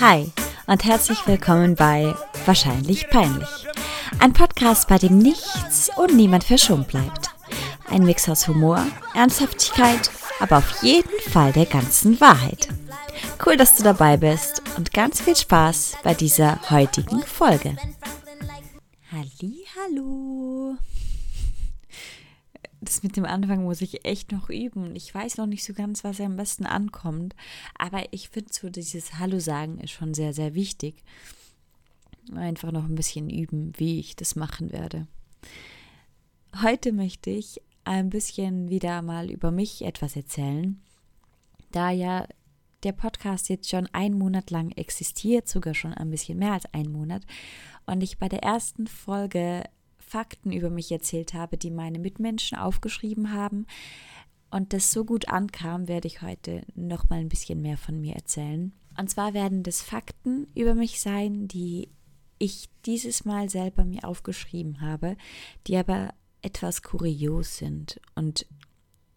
Hi und herzlich willkommen bei Wahrscheinlich Peinlich. Ein Podcast, bei dem nichts und niemand verschont bleibt. Ein Mix aus Humor, Ernsthaftigkeit, aber auf jeden Fall der ganzen Wahrheit. Cool, dass du dabei bist und ganz viel Spaß bei dieser heutigen Folge. Hallo das mit dem Anfang muss ich echt noch üben. Ich weiß noch nicht so ganz, was am besten ankommt. Aber ich finde so, dieses Hallo sagen ist schon sehr, sehr wichtig. Einfach noch ein bisschen üben, wie ich das machen werde. Heute möchte ich ein bisschen wieder mal über mich etwas erzählen. Da ja der Podcast jetzt schon einen Monat lang existiert, sogar schon ein bisschen mehr als einen Monat, und ich bei der ersten Folge Fakten über mich erzählt habe, die meine Mitmenschen aufgeschrieben haben und das so gut ankam, werde ich heute noch mal ein bisschen mehr von mir erzählen. Und zwar werden das Fakten über mich sein, die ich dieses Mal selber mir aufgeschrieben habe, die aber etwas kurios sind und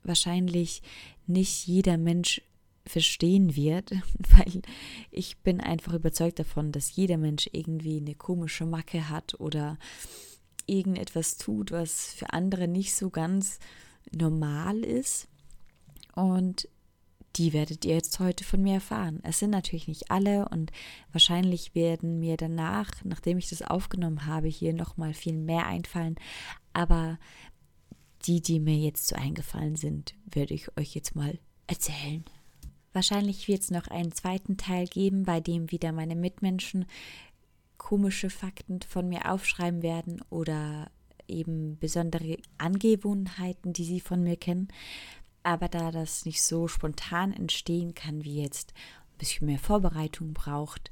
wahrscheinlich nicht jeder Mensch verstehen wird, weil ich bin einfach überzeugt davon, dass jeder Mensch irgendwie eine komische Macke hat oder irgendetwas tut, was für andere nicht so ganz normal ist. Und die werdet ihr jetzt heute von mir erfahren. Es sind natürlich nicht alle und wahrscheinlich werden mir danach, nachdem ich das aufgenommen habe, hier nochmal viel mehr einfallen. Aber die, die mir jetzt so eingefallen sind, werde ich euch jetzt mal erzählen. Wahrscheinlich wird es noch einen zweiten Teil geben, bei dem wieder meine Mitmenschen komische Fakten von mir aufschreiben werden oder eben besondere Angewohnheiten, die sie von mir kennen. Aber da das nicht so spontan entstehen kann, wie jetzt ein bisschen mehr Vorbereitung braucht,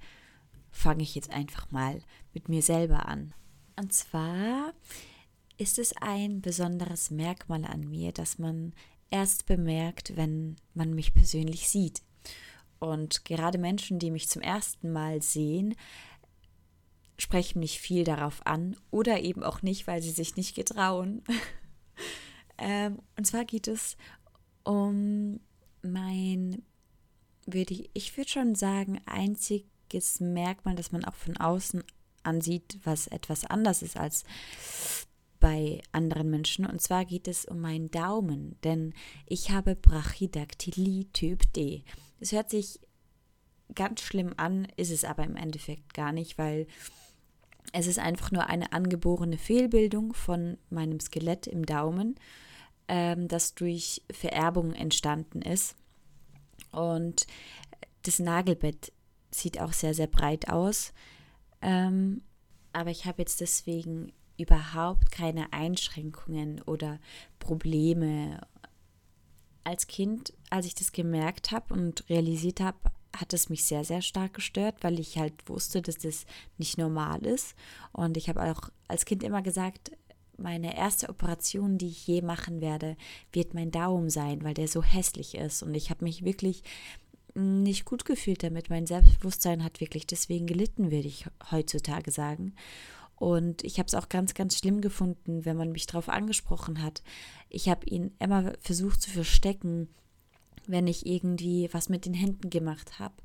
fange ich jetzt einfach mal mit mir selber an. Und zwar ist es ein besonderes Merkmal an mir, dass man erst bemerkt, wenn man mich persönlich sieht. Und gerade Menschen, die mich zum ersten Mal sehen, sprechen mich viel darauf an oder eben auch nicht, weil sie sich nicht getrauen. ähm, und zwar geht es um mein, würde ich, ich würde schon sagen, einziges Merkmal, das man auch von außen ansieht, was etwas anders ist als bei anderen Menschen. Und zwar geht es um meinen Daumen, denn ich habe Brachydactylie Typ D. Es hört sich ganz schlimm an, ist es aber im Endeffekt gar nicht, weil es ist einfach nur eine angeborene Fehlbildung von meinem Skelett im Daumen, ähm, das durch Vererbung entstanden ist. Und das Nagelbett sieht auch sehr, sehr breit aus. Ähm, aber ich habe jetzt deswegen überhaupt keine Einschränkungen oder Probleme. Als Kind, als ich das gemerkt habe und realisiert habe, hat es mich sehr, sehr stark gestört, weil ich halt wusste, dass das nicht normal ist. Und ich habe auch als Kind immer gesagt, meine erste Operation, die ich je machen werde, wird mein Daumen sein, weil der so hässlich ist. Und ich habe mich wirklich nicht gut gefühlt damit. Mein Selbstbewusstsein hat wirklich deswegen gelitten, würde ich heutzutage sagen. Und ich habe es auch ganz, ganz schlimm gefunden, wenn man mich darauf angesprochen hat. Ich habe ihn immer versucht zu verstecken wenn ich irgendwie was mit den Händen gemacht habe,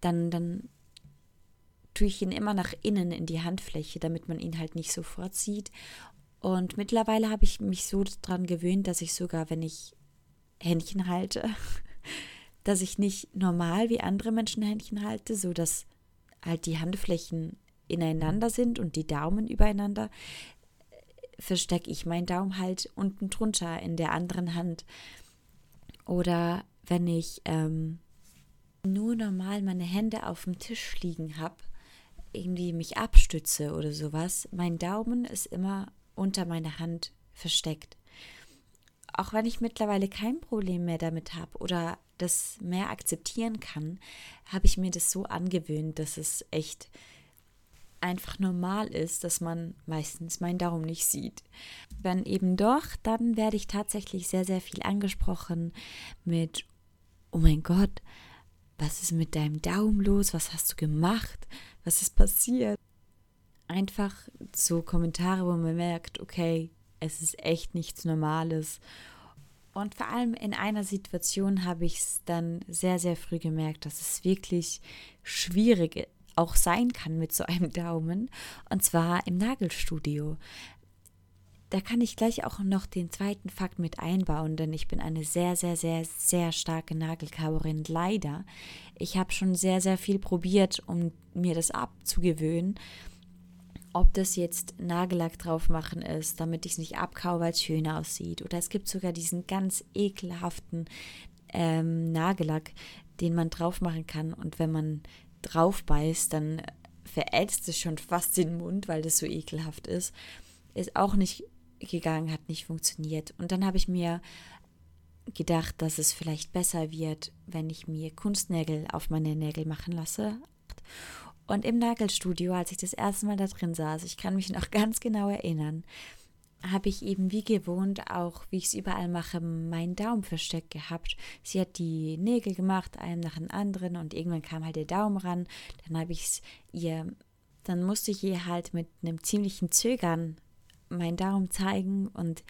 dann, dann tue ich ihn immer nach innen in die Handfläche, damit man ihn halt nicht sofort sieht. Und mittlerweile habe ich mich so daran gewöhnt, dass ich sogar, wenn ich Händchen halte, dass ich nicht normal wie andere Menschen Händchen halte, so dass halt die Handflächen ineinander sind und die Daumen übereinander, verstecke ich meinen Daumen halt unten drunter in der anderen Hand. Oder wenn ich ähm, nur normal meine Hände auf dem Tisch liegen habe, irgendwie mich abstütze oder sowas, mein Daumen ist immer unter meiner Hand versteckt. Auch wenn ich mittlerweile kein Problem mehr damit habe oder das mehr akzeptieren kann, habe ich mir das so angewöhnt, dass es echt einfach normal ist, dass man meistens meinen Daumen nicht sieht. Wenn eben doch, dann werde ich tatsächlich sehr, sehr viel angesprochen mit, oh mein Gott, was ist mit deinem Daumen los? Was hast du gemacht? Was ist passiert? Einfach so Kommentare, wo man merkt, okay, es ist echt nichts Normales. Und vor allem in einer Situation habe ich es dann sehr, sehr früh gemerkt, dass es wirklich schwierig auch sein kann mit so einem Daumen. Und zwar im Nagelstudio. Da kann ich gleich auch noch den zweiten Fakt mit einbauen, denn ich bin eine sehr, sehr, sehr, sehr starke Nagelkauerin. Leider. Ich habe schon sehr, sehr viel probiert, um mir das abzugewöhnen ob das jetzt Nagellack drauf machen ist, damit ich es nicht abkau, weil es schön aussieht. Oder es gibt sogar diesen ganz ekelhaften ähm, Nagellack, den man drauf machen kann. Und wenn man drauf beißt, dann verätzt es schon fast den Mund, weil das so ekelhaft ist. Ist auch nicht gegangen, hat nicht funktioniert. Und dann habe ich mir gedacht, dass es vielleicht besser wird, wenn ich mir Kunstnägel auf meine Nägel machen lasse. Und im Nagelstudio, als ich das erste Mal da drin saß, ich kann mich noch ganz genau erinnern, habe ich eben wie gewohnt auch, wie ich es überall mache, meinen Daumen versteckt gehabt. Sie hat die Nägel gemacht, einen nach dem anderen und irgendwann kam halt der Daumen ran. Dann habe ich es ihr, dann musste ich ihr halt mit einem ziemlichen Zögern meinen Daumen zeigen und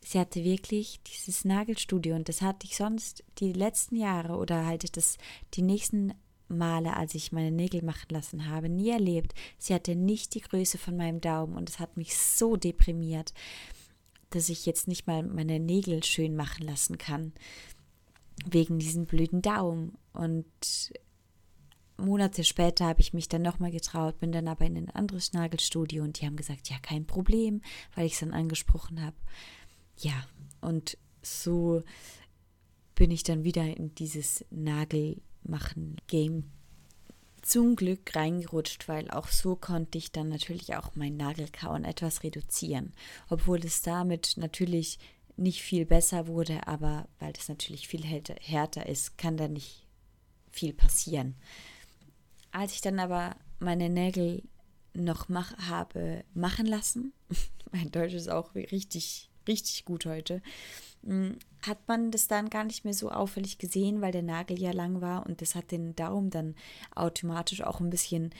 sie hatte wirklich dieses Nagelstudio und das hatte ich sonst die letzten Jahre oder halt das die nächsten Male, als ich meine Nägel machen lassen habe, nie erlebt. Sie hatte nicht die Größe von meinem Daumen und es hat mich so deprimiert, dass ich jetzt nicht mal meine Nägel schön machen lassen kann. Wegen diesem blöden Daumen. Und Monate später habe ich mich dann nochmal getraut, bin dann aber in ein anderes Nagelstudio und die haben gesagt, ja, kein Problem, weil ich es dann angesprochen habe. Ja, und so bin ich dann wieder in dieses Nagel machen Game zum Glück reingerutscht, weil auch so konnte ich dann natürlich auch mein Nagelkauen etwas reduzieren. Obwohl es damit natürlich nicht viel besser wurde, aber weil das natürlich viel härter ist, kann da nicht viel passieren. Als ich dann aber meine Nägel noch mach, habe machen lassen, mein Deutsch ist auch richtig, richtig gut heute, hat man das dann gar nicht mehr so auffällig gesehen, weil der Nagel ja lang war und das hat den Daumen dann automatisch auch ein bisschen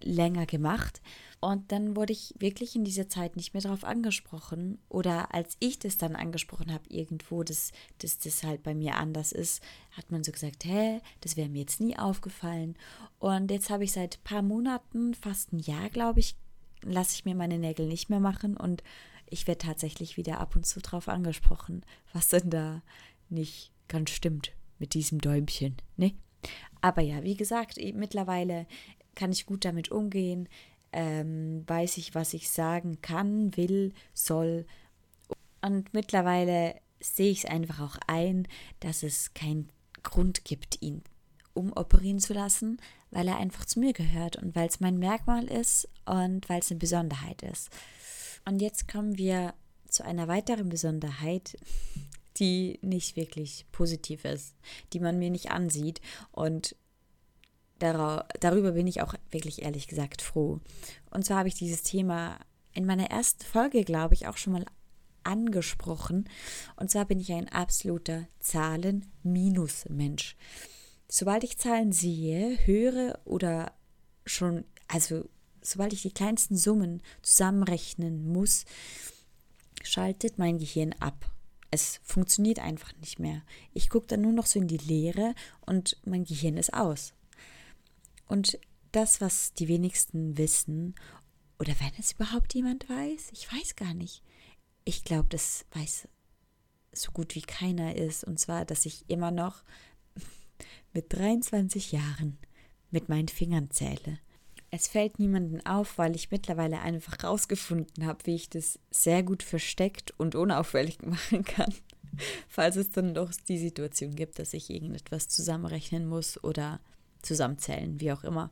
länger gemacht. Und dann wurde ich wirklich in dieser Zeit nicht mehr darauf angesprochen. Oder als ich das dann angesprochen habe, irgendwo, dass, dass das halt bei mir anders ist, hat man so gesagt, hä, das wäre mir jetzt nie aufgefallen. Und jetzt habe ich seit ein paar Monaten, fast ein Jahr, glaube ich, lasse ich mir meine Nägel nicht mehr machen und ich werde tatsächlich wieder ab und zu drauf angesprochen, was denn da nicht ganz stimmt mit diesem Däumchen, ne? Aber ja, wie gesagt, mittlerweile kann ich gut damit umgehen, ähm, weiß ich, was ich sagen kann, will, soll. Und mittlerweile sehe ich es einfach auch ein, dass es keinen Grund gibt, ihn umoperieren zu lassen, weil er einfach zu mir gehört und weil es mein Merkmal ist und weil es eine Besonderheit ist. Und jetzt kommen wir zu einer weiteren Besonderheit, die nicht wirklich positiv ist, die man mir nicht ansieht. Und darüber bin ich auch wirklich ehrlich gesagt froh. Und zwar habe ich dieses Thema in meiner ersten Folge, glaube ich, auch schon mal angesprochen. Und zwar bin ich ein absoluter Zahlen-Minus-Mensch. Sobald ich Zahlen sehe, höre oder schon, also sobald ich die kleinsten Summen zusammenrechnen muss, schaltet mein Gehirn ab. Es funktioniert einfach nicht mehr. Ich gucke dann nur noch so in die Leere und mein Gehirn ist aus. Und das, was die wenigsten wissen, oder wenn es überhaupt jemand weiß, ich weiß gar nicht. Ich glaube, das weiß so gut wie keiner ist. Und zwar, dass ich immer noch mit 23 Jahren mit meinen Fingern zähle. Es fällt niemandem auf, weil ich mittlerweile einfach rausgefunden habe, wie ich das sehr gut versteckt und unauffällig machen kann. Falls es dann doch die Situation gibt, dass ich irgendetwas zusammenrechnen muss oder zusammenzählen, wie auch immer.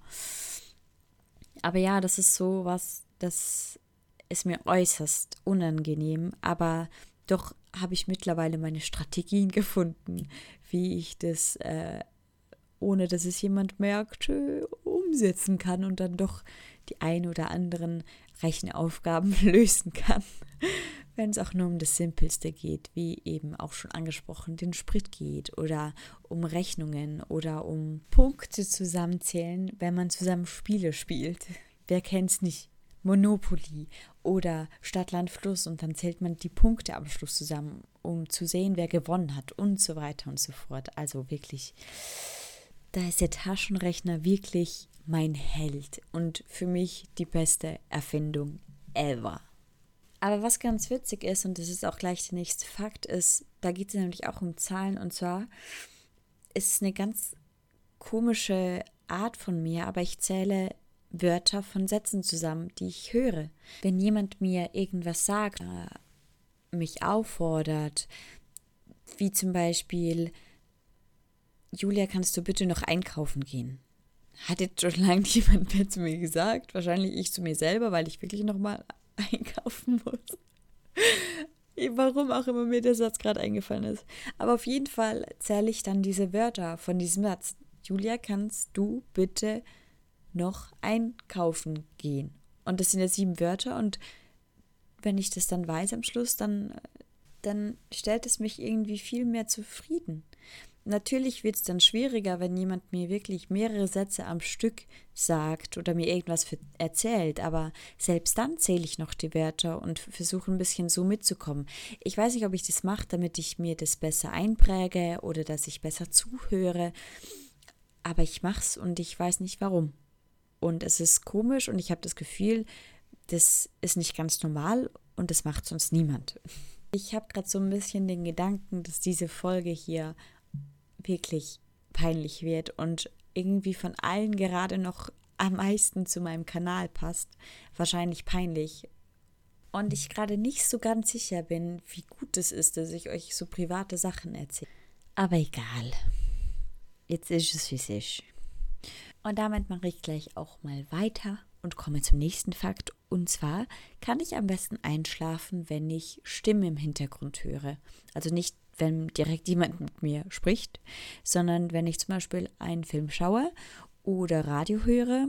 Aber ja, das ist so was, das ist mir äußerst unangenehm, aber doch habe ich mittlerweile meine Strategien gefunden, wie ich das, äh, ohne dass es jemand merkt, umsetzen kann und dann doch die ein oder anderen Rechenaufgaben lösen kann, wenn es auch nur um das Simpelste geht, wie eben auch schon angesprochen, den Sprit geht oder um Rechnungen oder um Punkte zusammenzählen, wenn man zusammen Spiele spielt. Wer kennt es nicht? Monopoly Oder Stadt, Land, Fluss und dann zählt man die Punkte am Schluss zusammen, um zu sehen, wer gewonnen hat und so weiter und so fort. Also wirklich, da ist der Taschenrechner wirklich mein Held und für mich die beste Erfindung ever. Aber was ganz witzig ist, und das ist auch gleich der nächste Fakt, ist, da geht es nämlich auch um Zahlen und zwar ist es eine ganz komische Art von mir, aber ich zähle Wörter von Sätzen zusammen, die ich höre. Wenn jemand mir irgendwas sagt, äh, mich auffordert, wie zum Beispiel, Julia, kannst du bitte noch einkaufen gehen? Hat jetzt schon lange jemand mehr zu mir gesagt, wahrscheinlich ich zu mir selber, weil ich wirklich noch mal einkaufen muss. Warum auch immer mir der Satz gerade eingefallen ist. Aber auf jeden Fall zähle ich dann diese Wörter von diesem Satz. Julia, kannst du bitte noch einkaufen gehen? Und das sind ja sieben Wörter und wenn ich das dann weiß am Schluss, dann, dann stellt es mich irgendwie viel mehr zufrieden. Natürlich wird es dann schwieriger, wenn jemand mir wirklich mehrere Sätze am Stück sagt oder mir irgendwas erzählt, aber selbst dann zähle ich noch die Wörter und versuche ein bisschen so mitzukommen. Ich weiß nicht, ob ich das mache, damit ich mir das besser einpräge oder dass ich besser zuhöre, aber ich mache es und ich weiß nicht warum. Und es ist komisch und ich habe das Gefühl, das ist nicht ganz normal und das macht sonst niemand. Ich habe gerade so ein bisschen den Gedanken, dass diese Folge hier wirklich peinlich wird und irgendwie von allen gerade noch am meisten zu meinem Kanal passt. Wahrscheinlich peinlich. Und ich gerade nicht so ganz sicher bin, wie gut es ist, dass ich euch so private Sachen erzähle. Aber egal. Jetzt ist es, wie es ist. Und damit mache ich gleich auch mal weiter und komme zum nächsten Fakt. Und zwar kann ich am besten einschlafen, wenn ich Stimmen im Hintergrund höre. Also nicht wenn direkt jemand mit mir spricht, sondern wenn ich zum Beispiel einen Film schaue oder Radio höre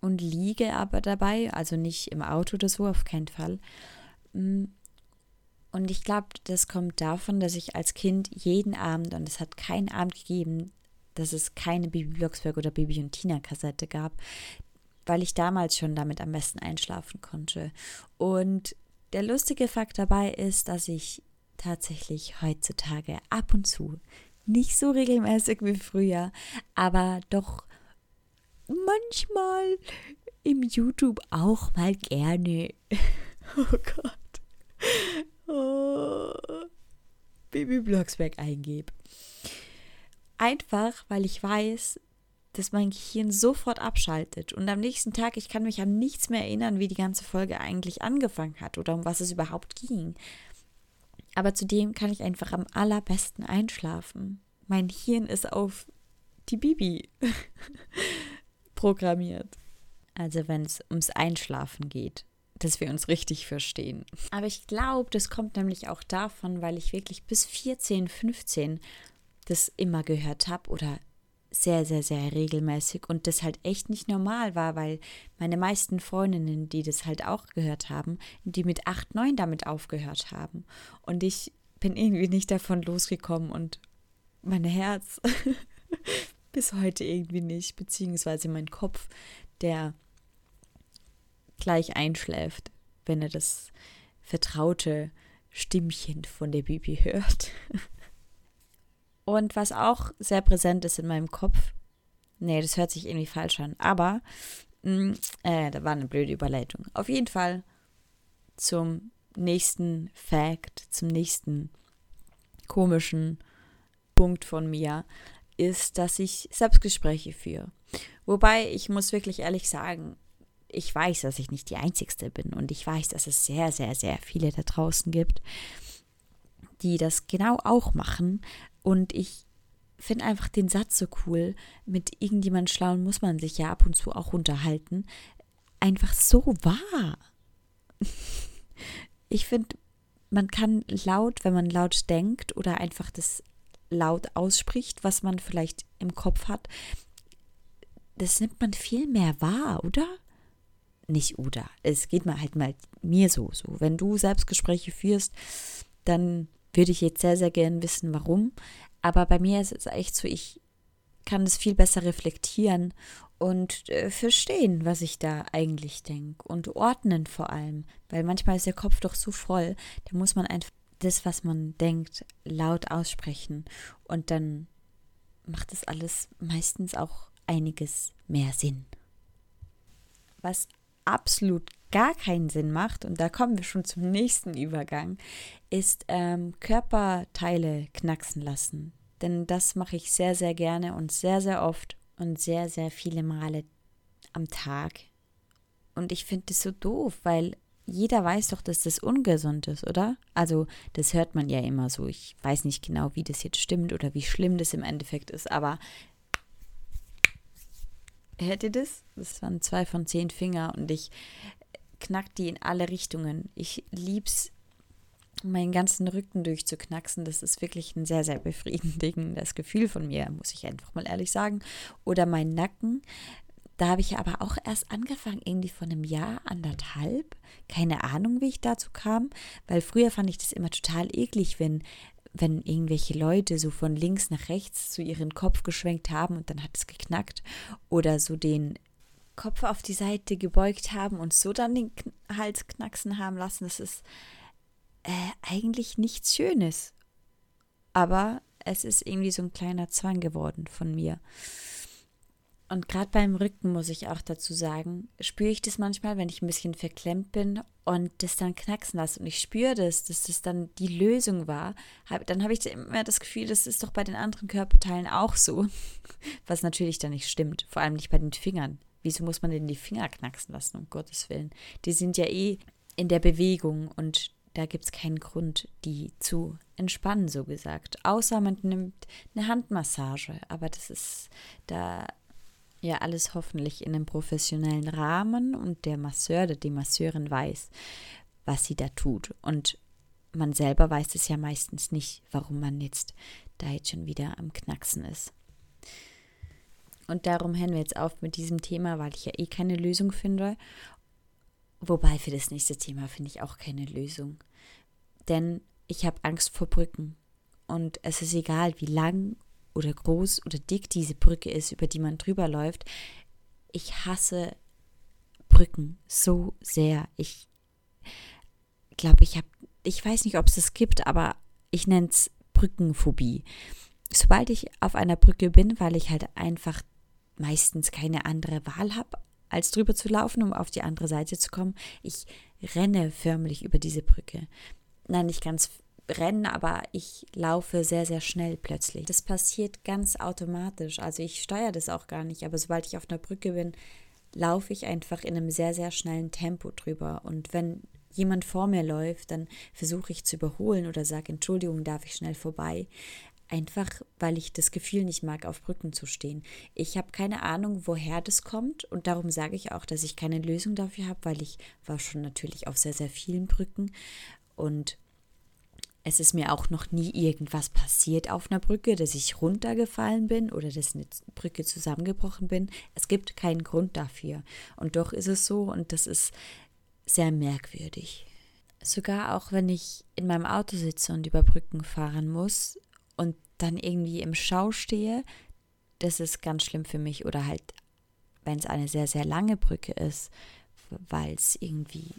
und liege aber dabei, also nicht im Auto oder so, auf keinen Fall. Mm, und ich glaube, das kommt davon, dass ich als Kind jeden Abend, und es hat keinen Abend gegeben, dass es keine Bibi Blocksberg oder Bibi und Tina Kassette gab, weil ich damals schon damit am besten einschlafen konnte. Und der lustige Fakt dabei ist, dass ich tatsächlich heutzutage ab und zu, nicht so regelmäßig wie früher, aber doch manchmal im YouTube auch mal gerne. Oh Gott. Oh, Baby Blocksberg eingebe. Einfach, weil ich weiß, dass mein Gehirn sofort abschaltet und am nächsten Tag, ich kann mich an nichts mehr erinnern, wie die ganze Folge eigentlich angefangen hat oder um was es überhaupt ging. Aber zudem kann ich einfach am allerbesten einschlafen. Mein Hirn ist auf die Bibi programmiert. Also wenn es ums Einschlafen geht, dass wir uns richtig verstehen. Aber ich glaube, das kommt nämlich auch davon, weil ich wirklich bis 14, 15 das immer gehört habe oder sehr, sehr, sehr regelmäßig und das halt echt nicht normal war, weil meine meisten Freundinnen, die das halt auch gehört haben, die mit 8, 9 damit aufgehört haben. Und ich bin irgendwie nicht davon losgekommen und mein Herz bis heute irgendwie nicht, beziehungsweise mein Kopf, der gleich einschläft, wenn er das vertraute Stimmchen von der Bibi hört. Und was auch sehr präsent ist in meinem Kopf, nee, das hört sich irgendwie falsch an, aber mh, mm, äh, da war eine blöde Überleitung. Auf jeden Fall zum nächsten Fact, zum nächsten komischen Punkt von mir, ist, dass ich Selbstgespräche führe. Wobei ich muss wirklich ehrlich sagen, ich weiß, dass ich nicht die Einzigste bin und ich weiß, dass es sehr, sehr, sehr viele da draußen gibt, die das genau auch machen, und ich finde einfach den Satz so cool, mit irgendjemand Schlauen muss man sich ja ab und zu auch unterhalten. Einfach so wahr. Ich finde, man kann laut, wenn man laut denkt oder einfach das laut ausspricht, was man vielleicht im Kopf hat, das nimmt man viel mehr wahr, oder? Nicht oder. Es geht mir halt mal mir so. So, wenn du Selbstgespräche führst, dann würde ich jetzt sehr, sehr gern wissen, warum. Aber bei mir ist es echt so, ich kann es viel besser reflektieren und äh, verstehen, was ich da eigentlich denke und ordnen vor allem, weil manchmal ist der Kopf doch so voll, da muss man einfach das, was man denkt, laut aussprechen und dann macht das alles meistens auch einiges mehr Sinn. Was absolut gar keinen Sinn macht, und da kommen wir schon zum nächsten Übergang, ist ähm, Körperteile knacksen lassen. Denn das mache ich sehr, sehr gerne und sehr, sehr oft und sehr, sehr viele Male am Tag. Und ich finde das so doof, weil jeder weiß doch, dass das ungesund ist, oder? Also, das hört man ja immer so. Ich weiß nicht genau, wie das jetzt stimmt oder wie schlimm das im Endeffekt ist, aber hört ihr das? Das waren zwei von zehn Finger und ich knack die in alle Richtungen. Ich lieb's, meinen ganzen Rücken durchzuknacksen. Das ist wirklich ein sehr, sehr befriedigendes Gefühl von mir, muss ich einfach mal ehrlich sagen. Oder mein Nacken. Da habe ich aber auch erst angefangen, irgendwie von einem Jahr, anderthalb. Keine Ahnung, wie ich dazu kam, weil früher fand ich das immer total eklig, wenn, wenn irgendwelche Leute so von links nach rechts zu ihren Kopf geschwenkt haben und dann hat es geknackt. Oder so den Kopf auf die Seite gebeugt haben und so dann den Hals knacksen haben lassen. Das ist äh, eigentlich nichts Schönes. Aber es ist irgendwie so ein kleiner Zwang geworden von mir. Und gerade beim Rücken muss ich auch dazu sagen, spüre ich das manchmal, wenn ich ein bisschen verklemmt bin und das dann knacksen lasse und ich spüre das, dass das dann die Lösung war, dann habe ich immer das Gefühl, das ist doch bei den anderen Körperteilen auch so. Was natürlich dann nicht stimmt, vor allem nicht bei den Fingern. Wieso muss man denn die Finger knacksen lassen, um Gottes Willen? Die sind ja eh in der Bewegung und da gibt es keinen Grund, die zu entspannen, so gesagt. Außer man nimmt eine Handmassage, aber das ist da ja alles hoffentlich in einem professionellen Rahmen und der Masseur oder die Masseurin weiß, was sie da tut. Und man selber weiß es ja meistens nicht, warum man jetzt da jetzt schon wieder am Knacksen ist. Und darum hören wir jetzt auf mit diesem Thema, weil ich ja eh keine Lösung finde. Wobei für das nächste Thema finde ich auch keine Lösung. Denn ich habe Angst vor Brücken. Und es ist egal, wie lang oder groß oder dick diese Brücke ist, über die man drüber läuft. Ich hasse Brücken so sehr. Ich glaube, ich habe, ich weiß nicht, ob es das gibt, aber ich nenne es Brückenphobie. Sobald ich auf einer Brücke bin, weil ich halt einfach meistens keine andere Wahl habe, als drüber zu laufen, um auf die andere Seite zu kommen, ich renne förmlich über diese Brücke. Nein, nicht ganz rennen, aber ich laufe sehr, sehr schnell plötzlich. Das passiert ganz automatisch. Also ich steuere das auch gar nicht, aber sobald ich auf einer Brücke bin, laufe ich einfach in einem sehr, sehr schnellen Tempo drüber. Und wenn jemand vor mir läuft, dann versuche ich zu überholen oder sage, Entschuldigung, darf ich schnell vorbei. Einfach, weil ich das Gefühl nicht mag, auf Brücken zu stehen. Ich habe keine Ahnung, woher das kommt und darum sage ich auch, dass ich keine Lösung dafür habe, weil ich war schon natürlich auf sehr, sehr vielen Brücken und es ist mir auch noch nie irgendwas passiert auf einer Brücke, dass ich runtergefallen bin oder dass eine Brücke zusammengebrochen bin. Es gibt keinen Grund dafür. Und doch ist es so und das ist sehr merkwürdig. Sogar auch wenn ich in meinem Auto sitze und über Brücken fahren muss und dann irgendwie im Schau stehe, das ist ganz schlimm für mich. Oder halt, wenn es eine sehr, sehr lange Brücke ist, weil es irgendwie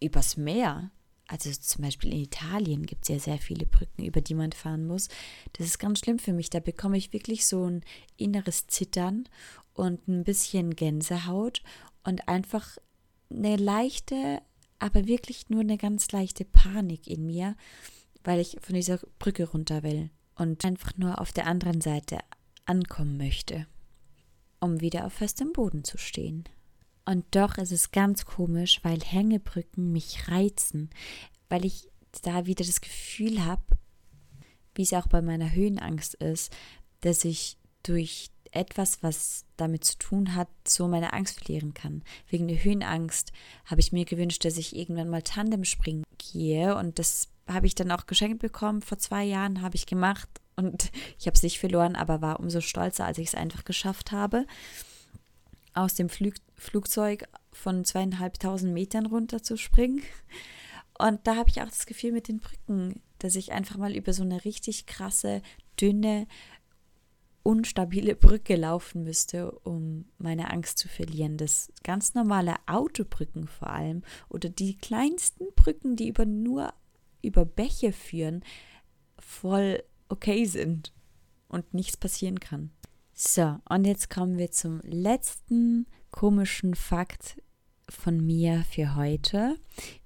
übers Meer also zum Beispiel in Italien gibt es ja sehr viele Brücken, über die man fahren muss. Das ist ganz schlimm für mich. Da bekomme ich wirklich so ein inneres Zittern und ein bisschen Gänsehaut und einfach eine leichte, aber wirklich nur eine ganz leichte Panik in mir, weil ich von dieser Brücke runter will und einfach nur auf der anderen Seite ankommen möchte, um wieder auf festem Boden zu stehen. Und doch ist es ganz komisch, weil Hängebrücken mich reizen, weil ich da wieder das Gefühl habe, wie es auch bei meiner Höhenangst ist, dass ich durch etwas, was damit zu tun hat, so meine Angst verlieren kann. Wegen der Höhenangst habe ich mir gewünscht, dass ich irgendwann mal Tandem springen gehe und das habe ich dann auch geschenkt bekommen. Vor zwei Jahren habe ich gemacht und ich habe es nicht verloren, aber war umso stolzer, als ich es einfach geschafft habe aus dem Flug Flugzeug von zweieinhalbtausend Metern runterzuspringen. Und da habe ich auch das Gefühl mit den Brücken, dass ich einfach mal über so eine richtig krasse, dünne, unstabile Brücke laufen müsste, um meine Angst zu verlieren. Das ganz normale Autobrücken vor allem oder die kleinsten Brücken, die über nur über Bäche führen, voll okay sind und nichts passieren kann. So, und jetzt kommen wir zum letzten komischen Fakt von mir für heute.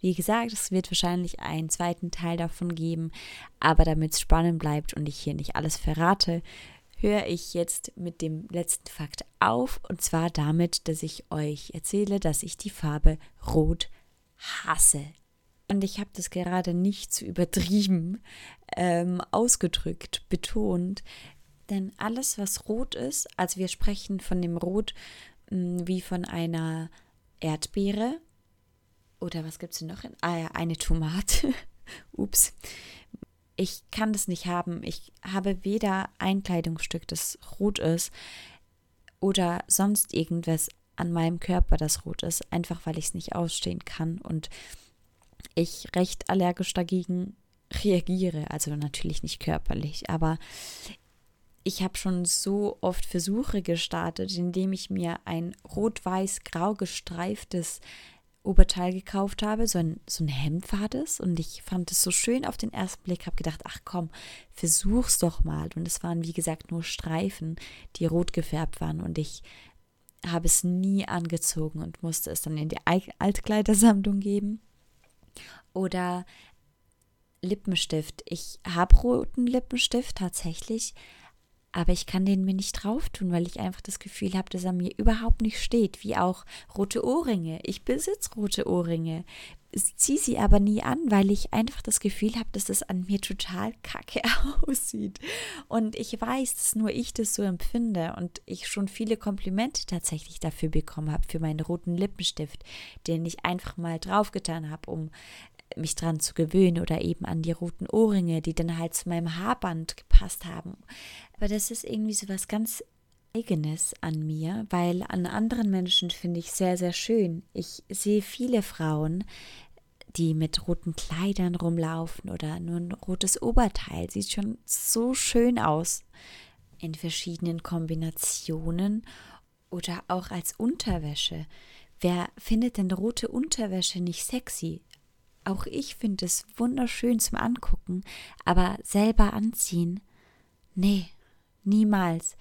Wie gesagt, es wird wahrscheinlich einen zweiten Teil davon geben, aber damit es spannend bleibt und ich hier nicht alles verrate, höre ich jetzt mit dem letzten Fakt auf und zwar damit, dass ich euch erzähle, dass ich die Farbe Rot hasse. Und ich habe das gerade nicht zu übertrieben ähm, ausgedrückt, betont, denn alles, was rot ist, also wir sprechen von dem Rot mh, hm, wie von einer Erdbeere oder was gibt es noch? Ah ja, eine Tomate. Ups. Ich kann das nicht haben. Ich habe weder ein Kleidungsstück, das rot ist, oder sonst irgendwas an meinem Körper, das rot ist, einfach weil ich es nicht ausstehen kann und ich recht allergisch dagegen reagiere. Also natürlich nicht körperlich, aber ich habe schon so oft Versuche gestartet, indem ich mir ein rot-weiß-grau gestreiftes Oberteil gekauft habe, so ein, so ein Hemd war das und ich fand es so schön auf den ersten Blick, habe gedacht, ach komm, versuch's doch mal und es waren wie gesagt nur Streifen, die rot gefärbt waren und ich habe es nie angezogen und musste es dann in die Altkleidersammlung geben. Oder Lippenstift. Ich habe roten Lippenstift tatsächlich, aber ich kann den mir nicht drauf tun, weil ich einfach das Gefühl habe, dass er mir überhaupt nicht steht, wie auch rote Ohrringe. Ich besitze rote Ohrringe, ziehe sie aber nie an, weil ich einfach das Gefühl habe, dass das an mir total kacke aussieht. Und ich weiß, dass nur ich das so empfinde und ich schon viele Komplimente tatsächlich dafür bekommen habe, für meinen roten Lippenstift, den ich einfach mal draufgetan habe, um mich dran zu gewöhnen oder eben an die roten Ohrringe, die dann halt zu meinem Haarband gepasst haben. Aber das ist irgendwie so was ganz Eigenes an mir, weil an anderen Menschen finde ich sehr, sehr schön. Ich sehe viele Frauen, die mit roten Kleidern rumlaufen oder nur ein rotes Oberteil. Sieht schon so schön aus. In verschiedenen Kombinationen oder auch als Unterwäsche. Wer findet denn rote Unterwäsche nicht sexy? Auch ich finde es wunderschön zum Angucken, aber selber anziehen? Nee, niemals.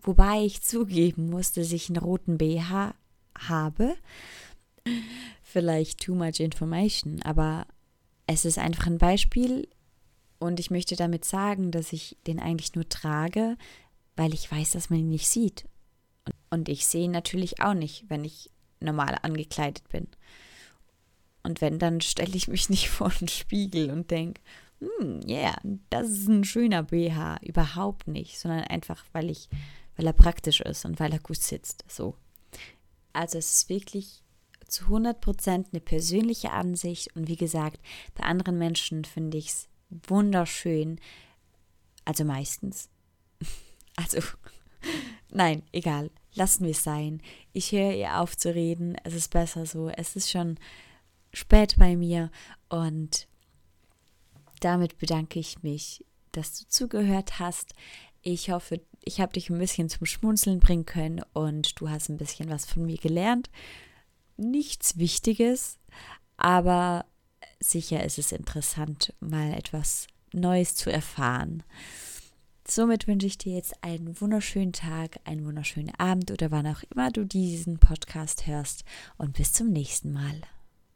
Wobei ich zugeben muss, dass ich einen roten BH habe. Vielleicht too much information, aber es ist einfach ein Beispiel und ich möchte damit sagen, dass ich den eigentlich nur trage, weil ich weiß, dass man ihn nicht sieht. Und ich sehe ihn natürlich auch nicht, wenn ich normal angekleidet bin. Und wenn, dann stelle ich mich nicht vor den Spiegel und denke, hm, yeah, das ist ein schöner BH. Überhaupt nicht, sondern einfach, weil ich, weil er praktisch ist und weil er gut sitzt. So. Also es ist wirklich zu 100% eine persönliche Ansicht und wie gesagt, bei anderen Menschen finde ich es wunderschön. Also meistens. Also, nein, egal. Lassen wir es sein. Ich höre ihr auf zu reden. Es ist besser so. Es ist schon spät bei mir und damit bedanke ich mich, dass du zugehört hast. Ich hoffe, ich habe dich ein bisschen zum Schmunzeln bringen können und du hast ein bisschen was von mir gelernt. Nichts Wichtiges, aber sicher ist es interessant, mal etwas Neues zu erfahren. Somit wünsche ich dir jetzt einen wunderschönen Tag, einen wunderschönen Abend oder wann auch immer du diesen Podcast hörst und bis zum nächsten Mal.